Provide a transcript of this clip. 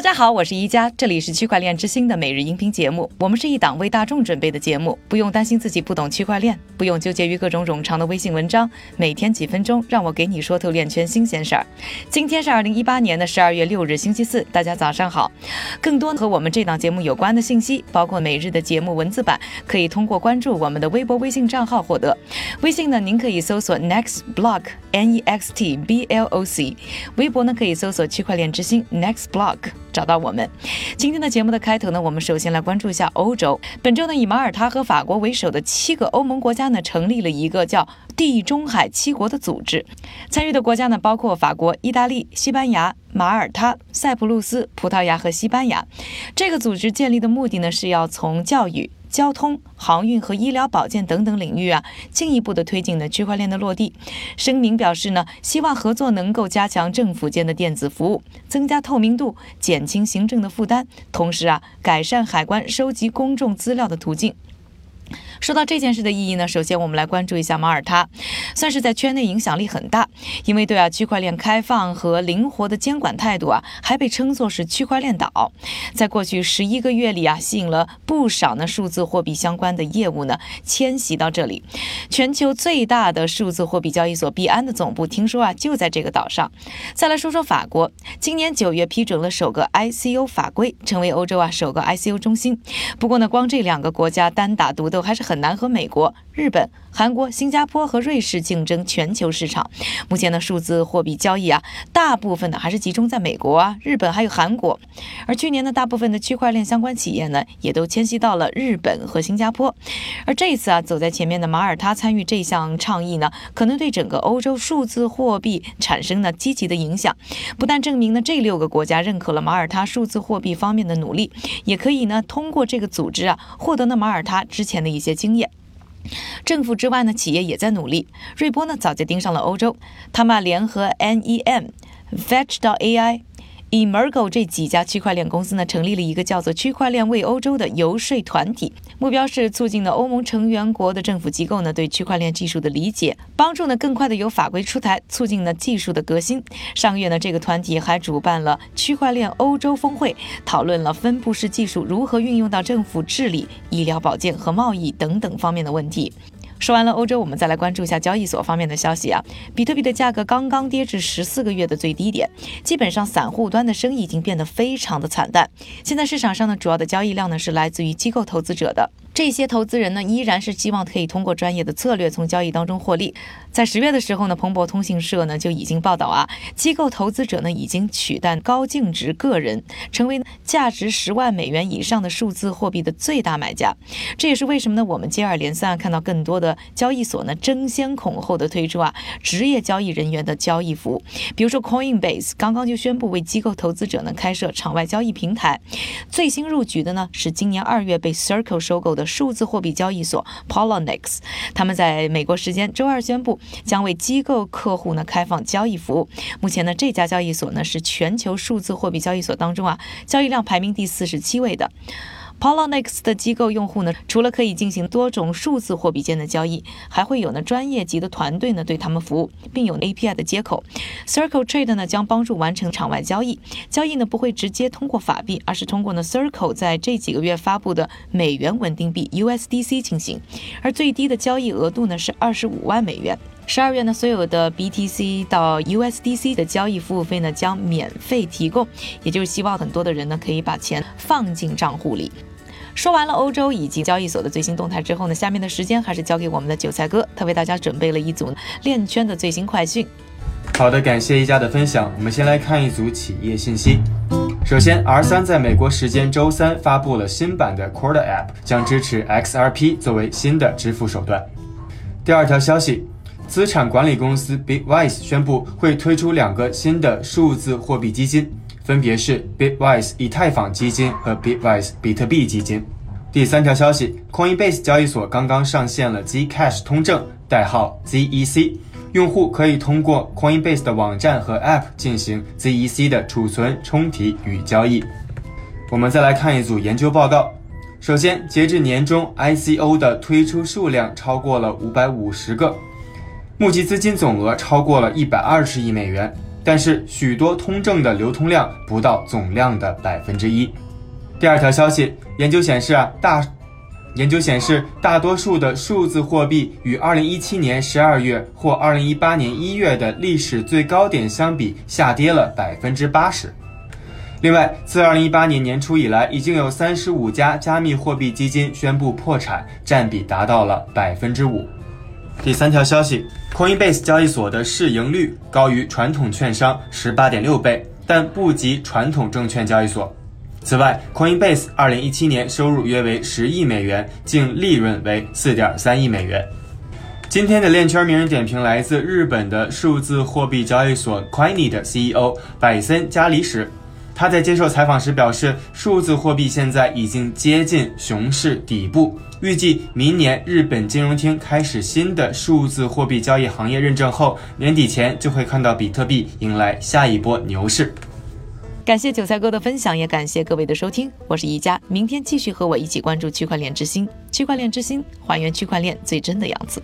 大家好，我是宜家，这里是区块链之星的每日音频节目。我们是一档为大众准备的节目，不用担心自己不懂区块链，不用纠结于各种冗长的微信文章，每天几分钟，让我给你说透链圈新鲜事儿。今天是二零一八年的十二月六日，星期四，大家早上好。更多和我们这档节目有关的信息，包括每日的节目文字版，可以通过关注我们的微博、微信账号获得。微信呢，您可以搜索 Next Block N E X T B L O C；微博呢，可以搜索区块链之星 Next Block。找到我们。今天的节目的开头呢，我们首先来关注一下欧洲。本周呢，以马耳他和法国为首的七个欧盟国家呢，成立了一个叫地中海七国的组织。参与的国家呢，包括法国、意大利、西班牙、马耳他、塞浦路斯、葡萄牙和西班牙。这个组织建立的目的呢，是要从教育。交通、航运和医疗保健等等领域啊，进一步的推进了区块链的落地。声明表示呢，希望合作能够加强政府间的电子服务，增加透明度，减轻行政的负担，同时啊，改善海关收集公众资料的途径。说到这件事的意义呢，首先我们来关注一下马耳他，算是在圈内影响力很大，因为对啊区块链开放和灵活的监管态度啊，还被称作是区块链岛。在过去十一个月里啊，吸引了不少呢数字货币相关的业务呢迁徙到这里。全球最大的数字货币交易所币安的总部听说啊就在这个岛上。再来说说法国，今年九月批准了首个 ICO 法规，成为欧洲啊首个 ICO 中心。不过呢，光这两个国家单打独斗还是很。很难和美国、日本、韩国、新加坡和瑞士竞争全球市场。目前的数字货币交易啊，大部分呢还是集中在美国啊、日本还有韩国。而去年呢，大部分的区块链相关企业呢，也都迁徙到了日本和新加坡。而这一次啊，走在前面的马耳他参与这项倡议呢，可能对整个欧洲数字货币产生了积极的影响。不但证明呢这六个国家认可了马耳他数字货币方面的努力，也可以呢通过这个组织啊，获得呢马耳他之前的一些。经验，政府之外呢，企业也在努力。瑞波呢，早就盯上了欧洲，他们联合 NEM、Fetch 到 AI。以 Mergo 这几家区块链公司呢，成立了一个叫做“区块链为欧洲”的游说团体，目标是促进呢欧盟成员国的政府机构呢对区块链技术的理解，帮助呢更快的有法规出台，促进呢技术的革新。上个月呢，这个团体还主办了区块链欧洲峰会，讨论了分布式技术如何运用到政府治理、医疗保健和贸易等等方面的问题。说完了欧洲，我们再来关注一下交易所方面的消息啊。比特币的价格刚刚跌至十四个月的最低点，基本上散户端的生意已经变得非常的惨淡。现在市场上呢，主要的交易量呢是来自于机构投资者的。这些投资人呢，依然是希望可以通过专业的策略从交易当中获利。在十月的时候呢，彭博通讯社呢就已经报道啊，机构投资者呢已经取代高净值个人，成为价值十万美元以上的数字货币的最大买家。这也是为什么呢？我们接二连三啊看到更多的交易所呢争先恐后的推出啊职业交易人员的交易服务。比如说 Coinbase 刚刚就宣布为机构投资者呢开设场外交易平台。最新入局的呢是今年二月被 Circle 收购的。数字货币交易所 Poloniex，他们在美国时间周二宣布，将为机构客户呢开放交易服务。目前呢，这家交易所呢是全球数字货币交易所当中啊交易量排名第四十七位的。Poloniex 的机构用户呢，除了可以进行多种数字货币间的交易，还会有呢专业级的团队呢对他们服务，并有 API 的接口。Circle Trade 呢将帮助完成场外交易，交易呢不会直接通过法币，而是通过呢 Circle 在这几个月发布的美元稳定币 USDC 进行，而最低的交易额度呢是二十五万美元。十二月呢，所有的 BTC 到 USDC 的交易服务费呢将免费提供，也就是希望很多的人呢可以把钱放进账户里。说完了欧洲以及交易所的最新动态之后呢，下面的时间还是交给我们的韭菜哥，他为大家准备了一组链圈的最新快讯。好的，感谢一家的分享。我们先来看一组企业信息。首先，R3 在美国时间周三发布了新版的 Quarter App，将支持 XRP 作为新的支付手段。第二条消息，资产管理公司 Bitwise 宣布会推出两个新的数字货币基金。分别是 Bitwise 以太坊基金和 Bitwise 比特币基金。第三条消息，Coinbase 交易所刚刚上线了 Zcash 通证，代号 ZEC，用户可以通过 Coinbase 的网站和 App 进行 ZEC 的储存、充提与交易。我们再来看一组研究报告。首先，截至年中，ICO 的推出数量超过了五百五十个，募集资金总额超过了一百二十亿美元。但是许多通证的流通量不到总量的百分之一。第二条消息，研究显示啊，大研究显示大多数的数字货币与二零一七年十二月或二零一八年一月的历史最高点相比，下跌了百分之八十。另外，自二零一八年年初以来，已经有三十五家加密货币基金宣布破产，占比达到了百分之五。第三条消息，Coinbase 交易所的市盈率高于传统券商十八点六倍，但不及传统证券交易所。此外，Coinbase 二零一七年收入约为十亿美元，净利润为四点三亿美元。今天的链圈名人点评来自日本的数字货币交易所 Coiny 的 CEO 百森加里史。他在接受采访时表示，数字货币现在已经接近熊市底部，预计明年日本金融厅开始新的数字货币交易行业认证后，年底前就会看到比特币迎来下一波牛市。感谢韭菜哥的分享，也感谢各位的收听，我是宜佳，明天继续和我一起关注区块链之星，区块链之星还原区块链最真的样子。